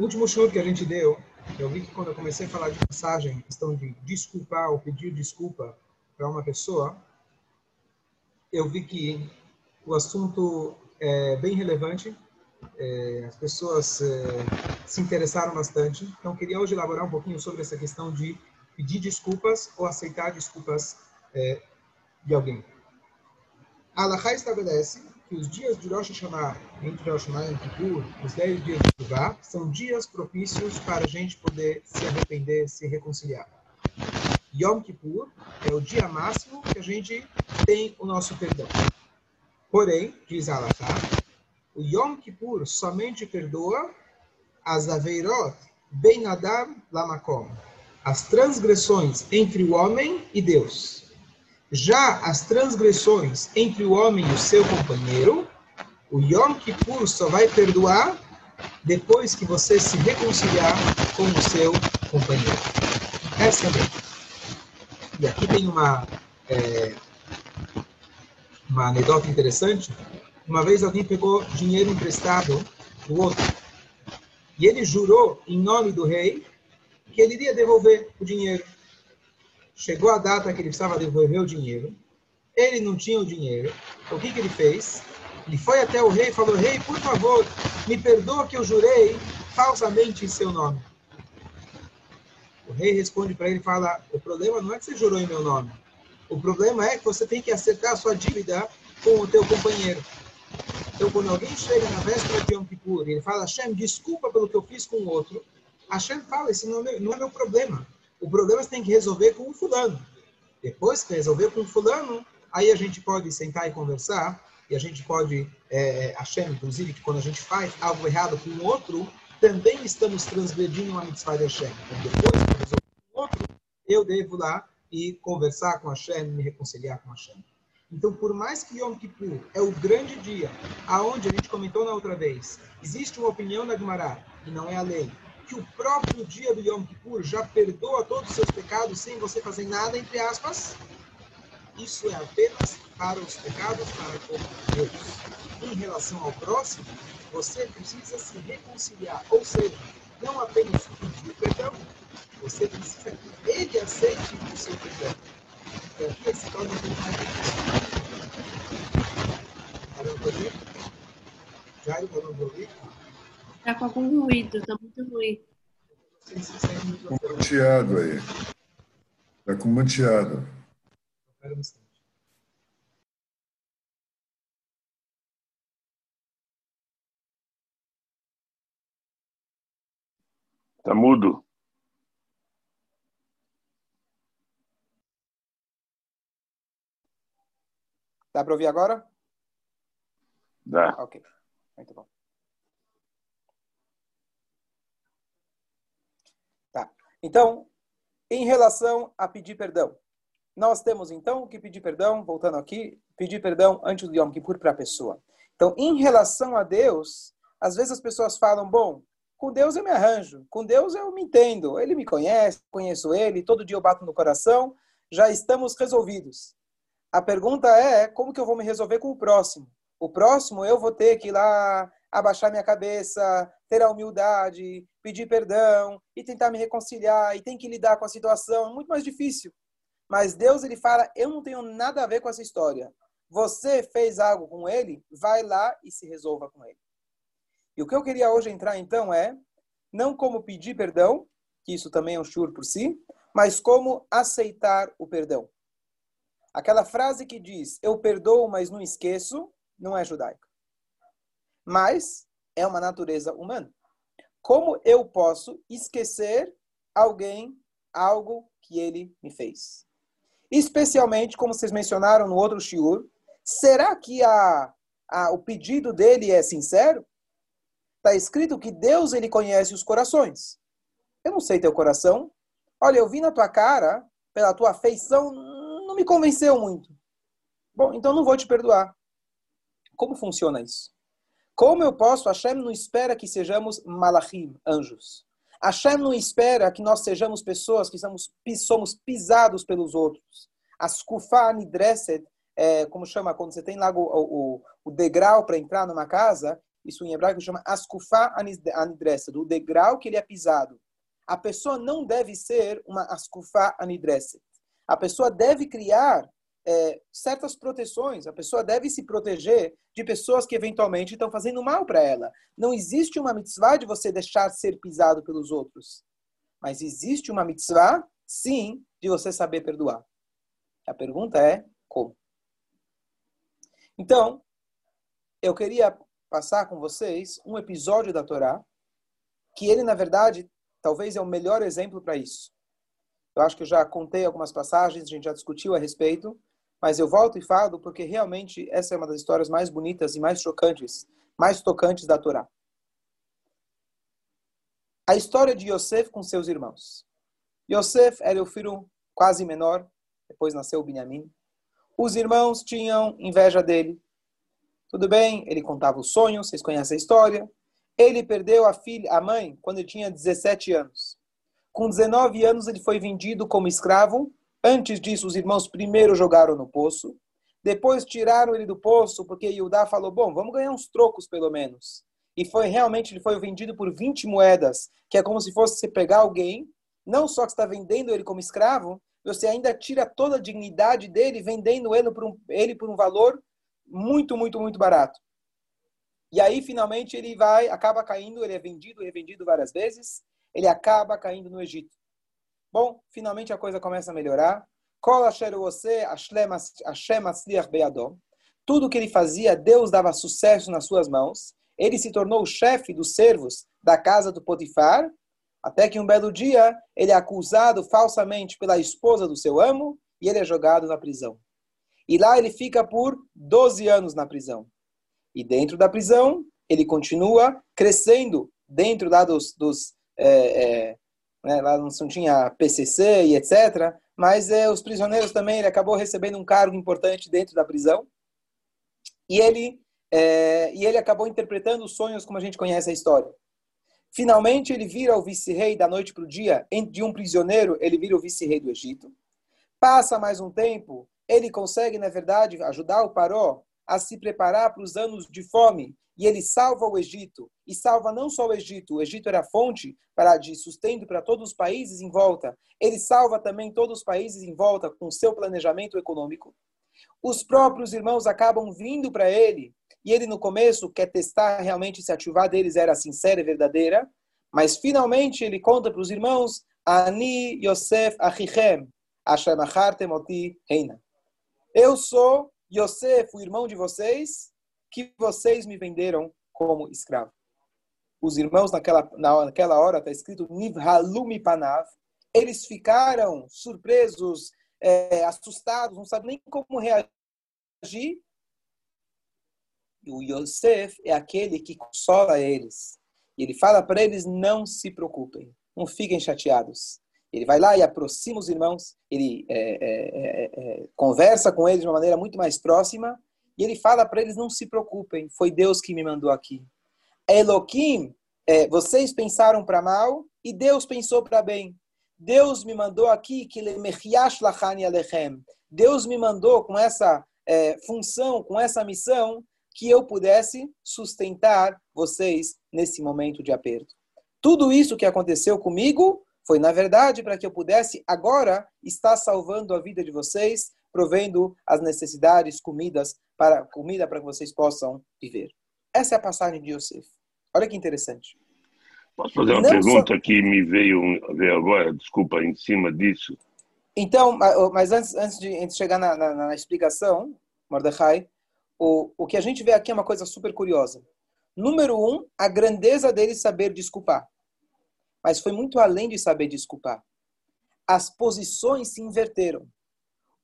O último show que a gente deu, eu vi que quando eu comecei a falar de passagem, questão de desculpar ou pedir desculpa para uma pessoa, eu vi que o assunto é bem relevante, é, as pessoas é, se interessaram bastante. Então, queria hoje elaborar um pouquinho sobre essa questão de pedir desculpas ou aceitar desculpas é, de alguém. A Alaha estabelece que os dias de Rosh Hashanah, entre Rosh Hashanah e Kippur, os 10 dias de Shuvah, são dias propícios para a gente poder se arrepender, se reconciliar. Yom Kippur é o dia máximo que a gente tem o nosso perdão. Porém, diz Allah, o Yom Kippur somente perdoa as Aveirot Ben Adam Lamakom, as transgressões entre o homem e Deus. Já as transgressões entre o homem e o seu companheiro, o Yom Kippur só vai perdoar depois que você se reconciliar com o seu companheiro. Essa é a. E aqui tem uma, é, uma anedota interessante. Uma vez alguém pegou dinheiro emprestado do outro. E ele jurou, em nome do rei, que ele iria devolver o dinheiro. Chegou a data que ele precisava devolver o dinheiro. Ele não tinha o dinheiro. O que, que ele fez? Ele foi até o rei e falou: Rei, por favor, me perdoa que eu jurei falsamente em seu nome. O rei responde para ele e fala: O problema não é que você jurou em meu nome. O problema é que você tem que acertar a sua dívida com o teu companheiro. Então, quando alguém chega na véspera de Yom Kippur e ele fala: Hashem, desculpa pelo que eu fiz com o outro, Hashem fala: Esse não é, não é meu problema. O problema você tem que resolver com o fulano. Depois que resolver com o fulano, aí a gente pode sentar e conversar e a gente pode, é, Hashem, inclusive, que quando a gente faz algo errado com o outro, também estamos transgredindo uma mitzvah de Hashem. Então, depois que resolver com o outro, eu devo lá e conversar com Hashem, me reconciliar com Hashem. Então, por mais que Yom Kippur é o grande dia, aonde a gente comentou na outra vez, existe uma opinião da Gemara, e não é a lei, que o próprio dia do Yom Kippur já perdoa todos os seus pecados sem você fazer nada, entre aspas, isso é apenas para os pecados para com Deus. Em relação ao próximo, você precisa se reconciliar, ou seja, não apenas pedir perdão, você precisa que ele aceite o seu perdão. Então aqui se torna mais difícil. Parou para ouvir? Está com algum ruído, está muito ruim. Com manteado aí. Está com manteado. Espera um instante. Tá mudo. Dá para ouvir agora? Dá. Ok, muito bom. Tá. Então, em relação a pedir perdão, nós temos então que pedir perdão, voltando aqui, pedir perdão antes do Yom Kippur para a pessoa. Então, em relação a Deus, às vezes as pessoas falam, bom, com Deus eu me arranjo, com Deus eu me entendo, Ele me conhece, conheço Ele, todo dia eu bato no coração, já estamos resolvidos. A pergunta é, como que eu vou me resolver com o próximo? O próximo eu vou ter que ir lá abaixar minha cabeça, ter a humildade, pedir perdão e tentar me reconciliar e tem que lidar com a situação, é muito mais difícil. Mas Deus ele fala, eu não tenho nada a ver com essa história. Você fez algo com ele, vai lá e se resolva com ele. E o que eu queria hoje entrar então é não como pedir perdão, que isso também é um shur por si, mas como aceitar o perdão. Aquela frase que diz eu perdoo, mas não esqueço, não é judaica. Mas é uma natureza humana. Como eu posso esquecer alguém, algo que ele me fez? Especialmente, como vocês mencionaram no outro shiur, será que a, a, o pedido dele é sincero? Está escrito que Deus ele conhece os corações. Eu não sei teu coração. Olha, eu vi na tua cara, pela tua afeição, não me convenceu muito. Bom, então não vou te perdoar. Como funciona isso? Como eu posso? Hashem não espera que sejamos malachim, anjos. Hashem não espera que nós sejamos pessoas que somos, somos pisados pelos outros. As kufa nidreset, é, como chama, quando você tem lá o, o, o degrau para entrar numa casa, isso em hebraico chama Askufá Anidressa, do degrau que ele é pisado. A pessoa não deve ser uma Askufá Anidressa. A pessoa deve criar é, certas proteções. A pessoa deve se proteger de pessoas que eventualmente estão fazendo mal para ela. Não existe uma mitzvah de você deixar ser pisado pelos outros. Mas existe uma mitzvah, sim, de você saber perdoar. A pergunta é como? Então, eu queria passar com vocês um episódio da Torá que ele, na verdade, talvez é o melhor exemplo para isso. Eu acho que eu já contei algumas passagens, a gente já discutiu a respeito, mas eu volto e falo porque realmente essa é uma das histórias mais bonitas e mais chocantes, mais tocantes da Torá. A história de Yosef com seus irmãos. Yosef era o filho quase menor, depois nasceu Benjamim. Os irmãos tinham inveja dele. Tudo bem, ele contava os sonhos, vocês conhecem a história. Ele perdeu a filha, a mãe, quando ele tinha 17 anos. Com 19 anos, ele foi vendido como escravo Antes disso, os irmãos primeiro jogaram no poço, depois tiraram ele do poço, porque Yudá falou: bom, vamos ganhar uns trocos pelo menos. E foi realmente, ele foi vendido por 20 moedas, que é como se fosse você pegar alguém, não só que está vendendo ele como escravo, você ainda tira toda a dignidade dele, vendendo ele por um, ele por um valor muito, muito, muito barato. E aí, finalmente, ele vai, acaba caindo, ele é vendido revendido várias vezes, ele acaba caindo no Egito. Bom, finalmente a coisa começa a melhorar. Tudo que ele fazia, Deus dava sucesso nas suas mãos. Ele se tornou o chefe dos servos da casa do Potifar, até que um belo dia ele é acusado falsamente pela esposa do seu amo e ele é jogado na prisão. E lá ele fica por 12 anos na prisão. E dentro da prisão, ele continua crescendo dentro lá dos, dos é, é, né? lá não tinha PCC e etc. Mas é, os prisioneiros também, ele acabou recebendo um cargo importante dentro da prisão. E ele, é, e ele acabou interpretando os sonhos como a gente conhece a história. Finalmente, ele vira o vice-rei da noite para o dia. De um prisioneiro, ele vira o vice-rei do Egito. Passa mais um tempo, ele consegue, na verdade, ajudar o Paró a se preparar para os anos de fome e ele salva o Egito. E salva não só o Egito, o Egito era fonte para de sustento para todos os países em volta. Ele salva também todos os países em volta com seu planejamento econômico. Os próprios irmãos acabam vindo para ele, e ele no começo quer testar realmente se a chuva deles era sincera e verdadeira, mas finalmente ele conta para os irmãos, Ani Yosef Achichem, Hashem Temoti Reina. Eu sou Yosef, o irmão de vocês, que vocês me venderam como escravo. Os irmãos, naquela, naquela hora, está escrito Nivhalumi Panav, eles ficaram surpresos, é, assustados, não sabem nem como reagir. E o Yosef é aquele que consola eles. E ele fala para eles: não se preocupem, não fiquem chateados. Ele vai lá e aproxima os irmãos, ele é, é, é, é conversa com eles de uma maneira muito mais próxima e ele fala para eles: não se preocupem, foi Deus que me mandou aqui. Elohim, é, vocês pensaram para mal e Deus pensou para bem. Deus me mandou aqui que Deus me mandou com essa é, função, com essa missão, que eu pudesse sustentar vocês nesse momento de aperto. Tudo isso que aconteceu comigo foi, na verdade, para que eu pudesse agora estar salvando a vida de vocês, provendo as necessidades, comidas para comida para que vocês possam viver. Essa é a passagem de Yosef. Olha que interessante. Posso fazer uma Não pergunta só... que me veio ver agora, desculpa, em cima disso? Então, mas antes, antes, de, antes de chegar na, na, na explicação, Mordecai, o, o que a gente vê aqui é uma coisa super curiosa. Número um, a grandeza dele saber desculpar. Mas foi muito além de saber desculpar. As posições se inverteram.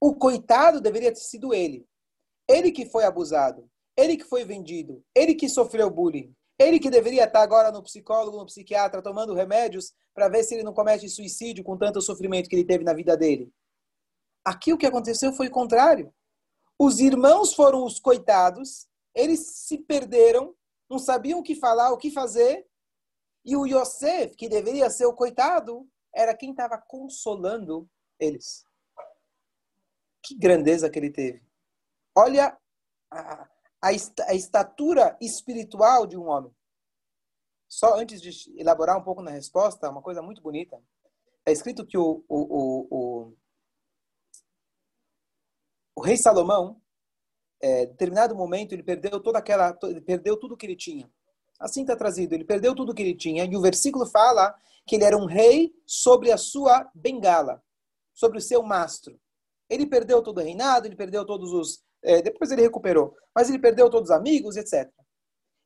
O coitado deveria ter sido ele. Ele que foi abusado, ele que foi vendido, ele que sofreu bullying, ele que deveria estar agora no psicólogo, no psiquiatra, tomando remédios para ver se ele não comete suicídio com tanto sofrimento que ele teve na vida dele. Aqui o que aconteceu foi o contrário. Os irmãos foram os coitados, eles se perderam, não sabiam o que falar, o que fazer, e o Yosef, que deveria ser o coitado, era quem estava consolando eles. Que grandeza que ele teve. Olha a, a, est a estatura espiritual de um homem. Só antes de elaborar um pouco na resposta, uma coisa muito bonita. É escrito que o, o, o, o, rei Salomão, é, em determinado momento, ele perdeu toda aquela, ele perdeu tudo que ele tinha. Assim está trazido. Ele perdeu tudo que ele tinha. E o versículo fala que ele era um rei sobre a sua bengala, sobre o seu mastro. Ele perdeu todo o reinado, ele perdeu todos os. É, depois ele recuperou. Mas ele perdeu todos os amigos, etc.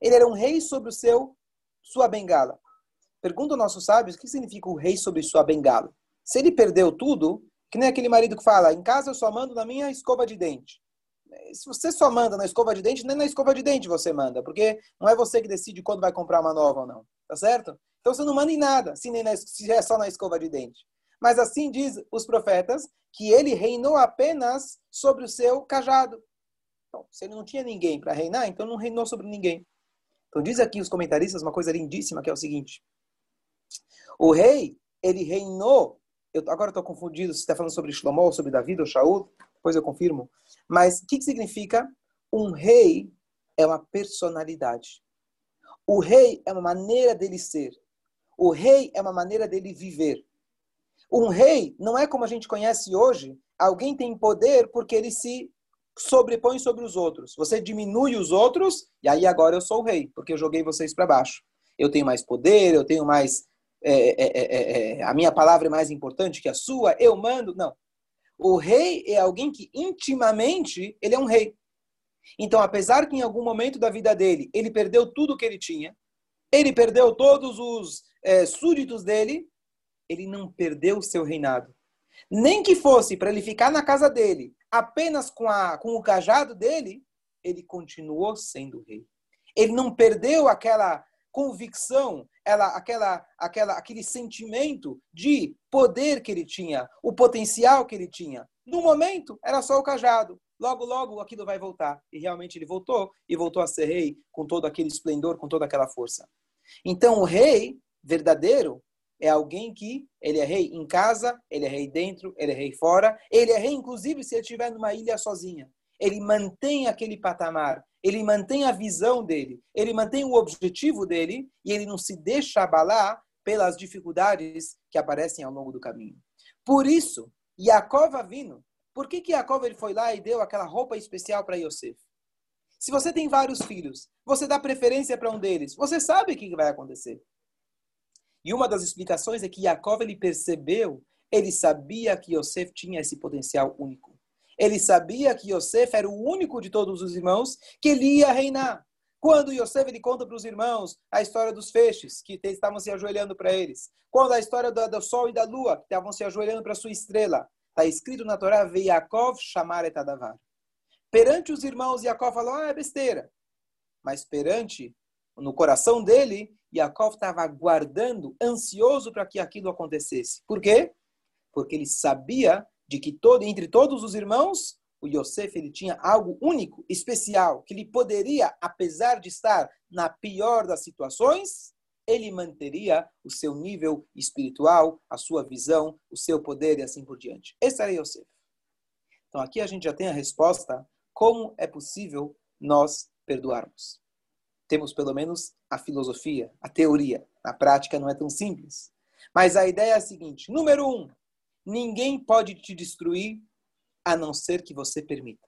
Ele era um rei sobre o seu sua bengala. Pergunta aos nossos sábios o que significa o rei sobre sua bengala. Se ele perdeu tudo, que nem aquele marido que fala: em casa eu só mando na minha escova de dente se você só manda na escova de dente, nem na escova de dente você manda, porque não é você que decide quando vai comprar uma nova ou não, tá certo? Então você não manda em nada, se, nem na, se é só na escova de dente. Mas assim diz os profetas que ele reinou apenas sobre o seu cajado. Então, se ele não tinha ninguém para reinar, então não reinou sobre ninguém. Então diz aqui os comentaristas uma coisa lindíssima que é o seguinte: o rei ele reinou. Eu agora estou confundido se está falando sobre Shlomo sobre Davi ou Shaul depois eu confirmo. Mas o que, que significa? Um rei é uma personalidade. O rei é uma maneira dele ser. O rei é uma maneira dele viver. Um rei não é como a gente conhece hoje, alguém tem poder porque ele se sobrepõe sobre os outros. Você diminui os outros e aí agora eu sou o rei, porque eu joguei vocês para baixo. Eu tenho mais poder, eu tenho mais. É, é, é, é, a minha palavra é mais importante que a sua, eu mando. Não. O rei é alguém que intimamente ele é um rei. Então, apesar que em algum momento da vida dele ele perdeu tudo que ele tinha, ele perdeu todos os é, súditos dele, ele não perdeu o seu reinado. Nem que fosse para ele ficar na casa dele, apenas com, a, com o cajado dele, ele continuou sendo rei. Ele não perdeu aquela convicção, ela, aquela, aquela, aquele sentimento de poder que ele tinha, o potencial que ele tinha. No momento, era só o cajado. Logo, logo, aquilo vai voltar. E realmente ele voltou, e voltou a ser rei com todo aquele esplendor, com toda aquela força. Então, o rei verdadeiro é alguém que ele é rei em casa, ele é rei dentro, ele é rei fora, ele é rei inclusive se ele estiver numa ilha sozinha. Ele mantém aquele patamar, ele mantém a visão dele, ele mantém o objetivo dele e ele não se deixa abalar pelas dificuldades que aparecem ao longo do caminho. Por isso, Yaakov vindo. Por que que Yaakov ele foi lá e deu aquela roupa especial para Yosef? Se você tem vários filhos, você dá preferência para um deles, você sabe o que vai acontecer. E uma das explicações é que Yaakov ele percebeu, ele sabia que Yosef tinha esse potencial único. Ele sabia que Yosef era o único de todos os irmãos que ele ia reinar. Quando Yosef ele conta para os irmãos a história dos feixes, que estavam se ajoelhando para eles. Quando a história do, do, sol e da lua, que estavam se ajoelhando para sua estrela. Está escrito na Torá, Yaakov chamar etadavar. Perante os irmãos, Yaakov falou, ah, é besteira. Mas perante, no coração dele, Yaakov estava aguardando, ansioso para que aquilo acontecesse. Por quê? Porque ele sabia de que todo, entre todos os irmãos, o Yosef ele tinha algo único, especial, que ele poderia, apesar de estar na pior das situações, ele manteria o seu nível espiritual, a sua visão, o seu poder e assim por diante. Esse era Yosef. Então aqui a gente já tem a resposta como é possível nós perdoarmos. Temos pelo menos a filosofia, a teoria. Na prática não é tão simples. Mas a ideia é a seguinte: número um, Ninguém pode te destruir a não ser que você permita.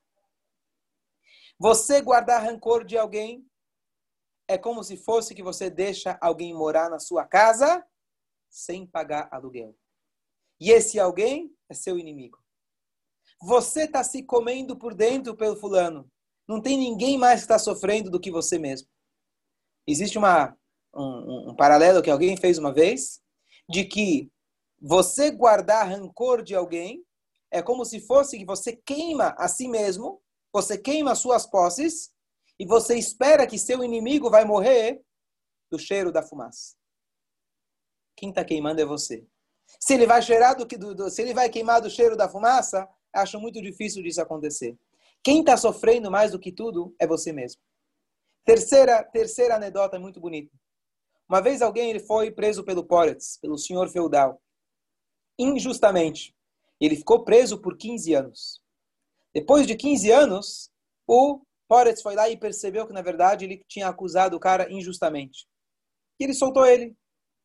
Você guardar rancor de alguém é como se fosse que você deixa alguém morar na sua casa sem pagar aluguel. E esse alguém é seu inimigo. Você está se comendo por dentro pelo fulano. Não tem ninguém mais que está sofrendo do que você mesmo. Existe uma, um, um paralelo que alguém fez uma vez, de que você guardar rancor de alguém é como se fosse que você queima a si mesmo, você queima suas posses e você espera que seu inimigo vai morrer do cheiro da fumaça. Quem está queimando é você. Se ele vai cheirar do que do, do, se ele vai queimar do cheiro da fumaça, acho muito difícil disso acontecer. Quem está sofrendo mais do que tudo é você mesmo. Terceira terceira anedota muito bonita. Uma vez alguém ele foi preso pelo Poretz, pelo senhor feudal injustamente. Ele ficou preso por 15 anos. Depois de 15 anos, o Poretz foi lá e percebeu que, na verdade, ele tinha acusado o cara injustamente. E ele soltou ele.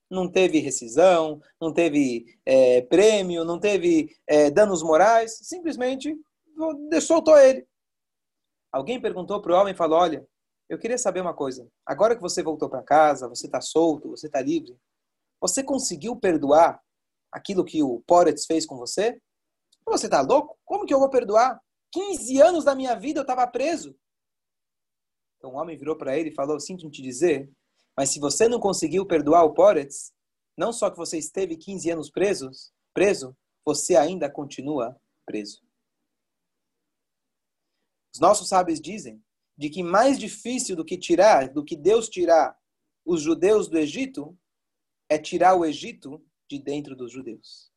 Não teve rescisão, não teve é, prêmio, não teve é, danos morais, simplesmente soltou ele. Alguém perguntou para o homem e falou: Olha, eu queria saber uma coisa. Agora que você voltou para casa, você está solto, você está livre, você conseguiu perdoar aquilo que o Poretz fez com você? Você está louco? Como que eu vou perdoar? 15 anos da minha vida eu estava preso. Então o homem virou para ele e falou: Sinto te dizer, mas se você não conseguiu perdoar o Poretz, não só que você esteve 15 anos presos, preso, você ainda continua preso. Os nossos sábios dizem de que mais difícil do que tirar, do que Deus tirar os judeus do Egito, é tirar o Egito de dentro dos judeus.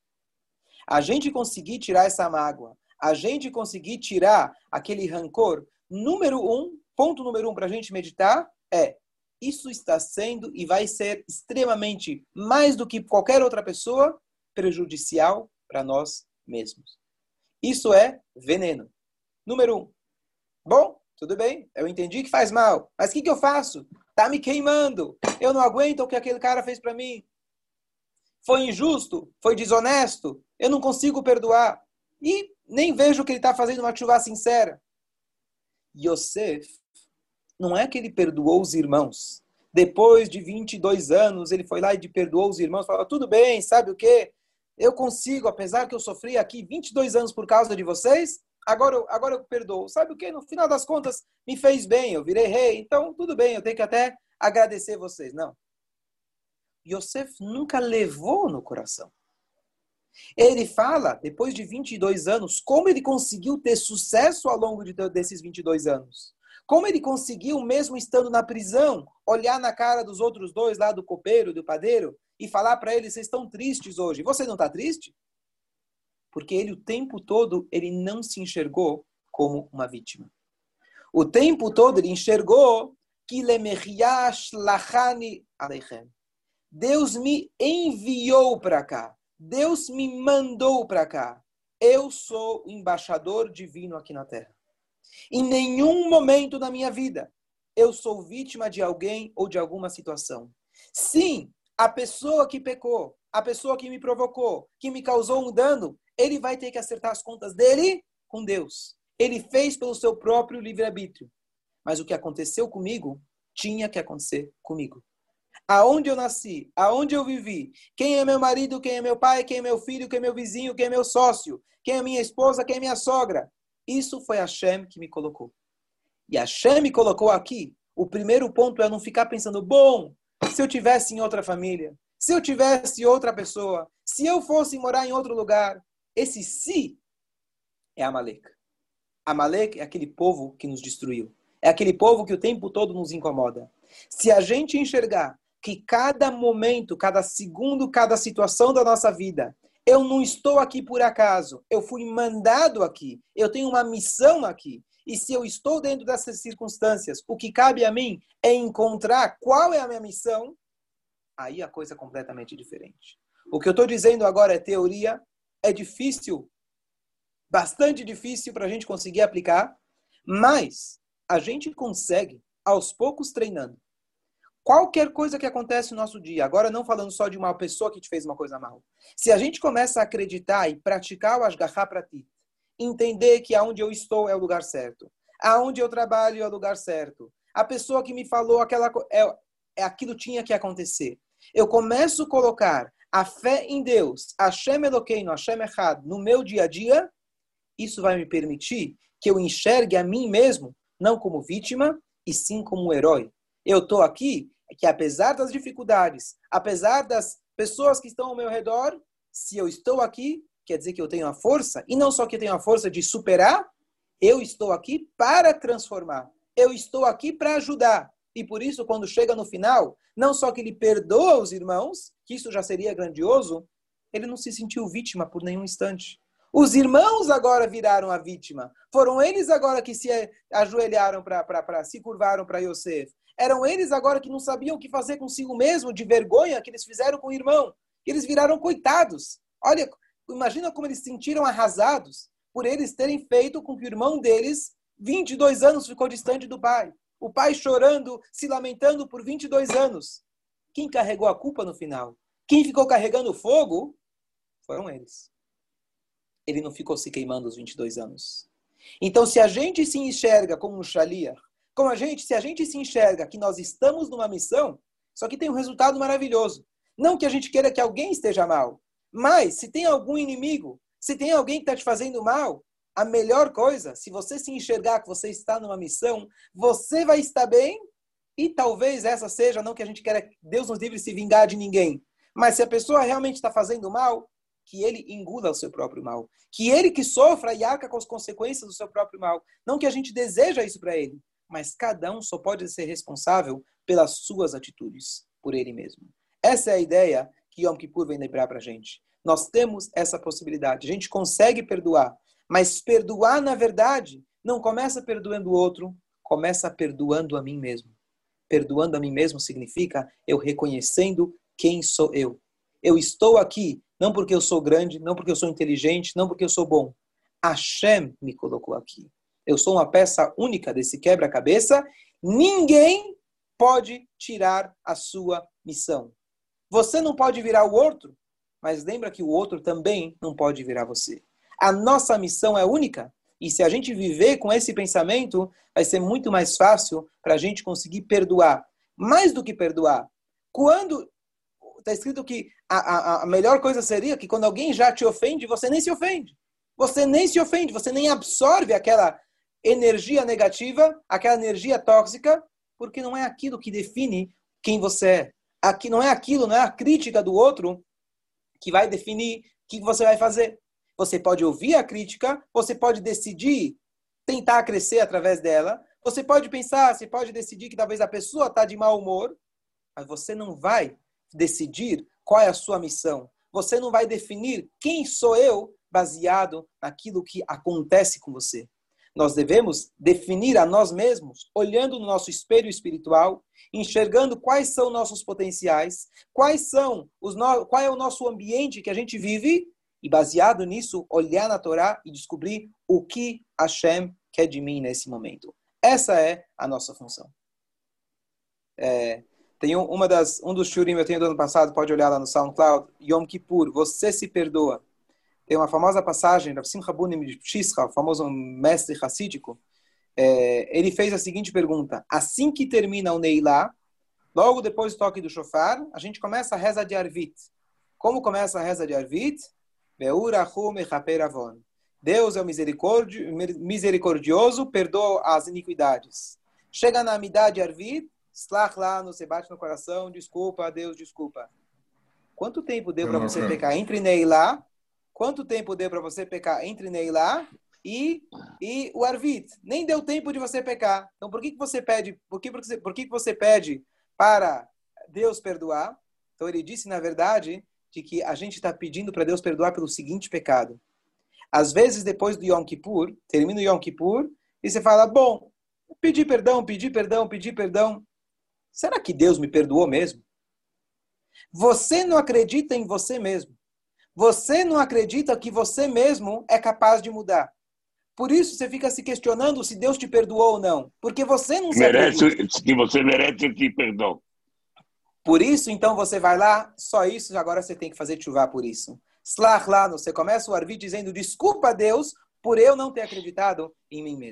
A gente conseguir tirar essa mágoa, a gente conseguir tirar aquele rancor, número um, ponto número um para a gente meditar é isso está sendo e vai ser extremamente, mais do que qualquer outra pessoa, prejudicial para nós mesmos. Isso é veneno. Número um. Bom, tudo bem, eu entendi que faz mal, mas o que, que eu faço? Tá me queimando. Eu não aguento o que aquele cara fez para mim. Foi injusto, foi desonesto, eu não consigo perdoar. E nem vejo que ele está fazendo uma chuva sincera. Yosef, não é que ele perdoou os irmãos. Depois de 22 anos, ele foi lá e perdoou os irmãos, falou: tudo bem, sabe o que? Eu consigo, apesar que eu sofri aqui 22 anos por causa de vocês, agora eu, agora eu perdoo. Sabe o que? No final das contas, me fez bem, eu virei rei, então tudo bem, eu tenho que até agradecer vocês. Não. Yosef nunca levou no coração. Ele fala, depois de 22 anos, como ele conseguiu ter sucesso ao longo de, desses 22 anos. Como ele conseguiu, mesmo estando na prisão, olhar na cara dos outros dois lá do copeiro, do padeiro, e falar para eles: vocês estão tristes hoje. Você não está triste? Porque ele, o tempo todo, ele não se enxergou como uma vítima. O tempo todo ele enxergou que Deus me enviou para cá. Deus me mandou para cá. Eu sou embaixador divino aqui na Terra. Em nenhum momento da minha vida eu sou vítima de alguém ou de alguma situação. Sim, a pessoa que pecou, a pessoa que me provocou, que me causou um dano, ele vai ter que acertar as contas dele com Deus. Ele fez pelo seu próprio livre-arbítrio. Mas o que aconteceu comigo tinha que acontecer comigo aonde eu nasci, aonde eu vivi, quem é meu marido, quem é meu pai, quem é meu filho, quem é meu vizinho, quem é meu sócio, quem é minha esposa, quem é minha sogra. Isso foi Hashem que me colocou. E Hashem me colocou aqui. O primeiro ponto é não ficar pensando, bom, se eu tivesse em outra família, se eu tivesse outra pessoa, se eu fosse morar em outro lugar. Esse si é Amalek. Amalek é aquele povo que nos destruiu. É aquele povo que o tempo todo nos incomoda. Se a gente enxergar que cada momento, cada segundo, cada situação da nossa vida, eu não estou aqui por acaso, eu fui mandado aqui, eu tenho uma missão aqui. E se eu estou dentro dessas circunstâncias, o que cabe a mim é encontrar qual é a minha missão, aí a coisa é completamente diferente. O que eu estou dizendo agora é teoria, é difícil, bastante difícil para a gente conseguir aplicar, mas a gente consegue, aos poucos treinando, qualquer coisa que acontece no nosso dia, agora não falando só de uma pessoa que te fez uma coisa mal, se a gente começa a acreditar e praticar o Ashgaha para ti, entender que aonde eu estou é o lugar certo, aonde eu trabalho é o lugar certo, a pessoa que me falou aquela é, é aquilo tinha que acontecer. Eu começo a colocar a fé em Deus, Hashem Elokeinu, Hashem Echad, no meu dia a dia, isso vai me permitir que eu enxergue a mim mesmo não como vítima, e sim como herói eu estou aqui é que apesar das dificuldades, apesar das pessoas que estão ao meu redor, se eu estou aqui, quer dizer que eu tenho a força, e não só que eu tenho a força de superar, eu estou aqui para transformar. Eu estou aqui para ajudar. E por isso, quando chega no final, não só que ele perdoa os irmãos, que isso já seria grandioso, ele não se sentiu vítima por nenhum instante. Os irmãos agora viraram a vítima. Foram eles agora que se ajoelharam para se curvaram para Yosef. Eram eles agora que não sabiam o que fazer consigo mesmo, de vergonha que eles fizeram com o irmão. Eles viraram coitados. Olha, imagina como eles se sentiram arrasados por eles terem feito com que o irmão deles 22 anos ficou distante do pai. O pai chorando, se lamentando por 22 anos. Quem carregou a culpa no final? Quem ficou carregando o fogo foram eles. Ele não ficou se queimando os 22 anos. Então, se a gente se enxerga como um shalia, como a gente, se a gente se enxerga que nós estamos numa missão, só que tem um resultado maravilhoso. Não que a gente queira que alguém esteja mal, mas se tem algum inimigo, se tem alguém que está te fazendo mal, a melhor coisa, se você se enxergar que você está numa missão, você vai estar bem e talvez essa seja, não que a gente queira, Deus nos livre se vingar de ninguém, mas se a pessoa realmente está fazendo mal, que ele engula o seu próprio mal. Que ele que sofra e arca com as consequências do seu próprio mal. Não que a gente deseja isso para ele, mas cada um só pode ser responsável pelas suas atitudes, por ele mesmo. Essa é a ideia que Yom Kippur vem lembrar para a gente. Nós temos essa possibilidade. A gente consegue perdoar, mas perdoar, na verdade, não começa perdoando o outro, começa perdoando a mim mesmo. Perdoando a mim mesmo significa eu reconhecendo quem sou eu. Eu estou aqui não porque eu sou grande, não porque eu sou inteligente, não porque eu sou bom. Hashem me colocou aqui. Eu sou uma peça única desse quebra-cabeça. Ninguém pode tirar a sua missão. Você não pode virar o outro, mas lembra que o outro também não pode virar você. A nossa missão é única. E se a gente viver com esse pensamento, vai ser muito mais fácil para a gente conseguir perdoar. Mais do que perdoar. Quando está escrito que a, a, a melhor coisa seria que quando alguém já te ofende, você nem se ofende. Você nem se ofende, você nem absorve aquela energia negativa, aquela energia tóxica, porque não é aquilo que define quem você é. Aqui não é aquilo, não é a crítica do outro que vai definir o que você vai fazer. Você pode ouvir a crítica, você pode decidir tentar crescer através dela, você pode pensar, você pode decidir que talvez a pessoa está de mau humor, mas você não vai decidir qual é a sua missão. Você não vai definir quem sou eu baseado naquilo que acontece com você. Nós devemos definir a nós mesmos, olhando no nosso espelho espiritual, enxergando quais são nossos potenciais, quais são os no... qual é o nosso ambiente que a gente vive e baseado nisso olhar na Torá e descobrir o que Hashem quer de mim nesse momento. Essa é a nossa função. É, tem um, uma das, um dos shurim eu tenho do ano passado, pode olhar lá no SoundCloud, Yom Kippur, você se perdoa. Tem uma famosa passagem, da Simcha Bunim de Pshischa, o famoso mestre racídico, é, ele fez a seguinte pergunta, assim que termina o Neilá, logo depois do toque do shofar, a gente começa a reza de Arvit. Como começa a reza de Arvit? Deus é misericordioso, perdoa as iniquidades. Chega na amidade Arvit, Slach lá, no, você bate no coração, desculpa, Deus, desculpa. Quanto tempo deu para você pecar entre Neilá? Quanto tempo deu para você pecar entre Neilá e, e o Arvit? Nem deu tempo de você pecar. Então, por que, que você pede? Por que, por que, por que, que você pede para Deus perdoar? Então, ele disse, na verdade, de que a gente está pedindo para Deus perdoar pelo seguinte pecado. Às vezes, depois do Yom Kippur, termina o Yom Kippur, e você fala, bom, pedi perdão, pedi perdão, pedi perdão. Será que Deus me perdoou mesmo? Você não acredita em você mesmo. Você não acredita que você mesmo é capaz de mudar. Por isso você fica se questionando se Deus te perdoou ou não. Porque você não merece, acredita. Que você merece esse perdão. Por isso, então, você vai lá, só isso, agora você tem que fazer chuva por isso. Slach lá, você começa o Arvi dizendo, desculpa Deus por eu não ter acreditado em mim mesmo.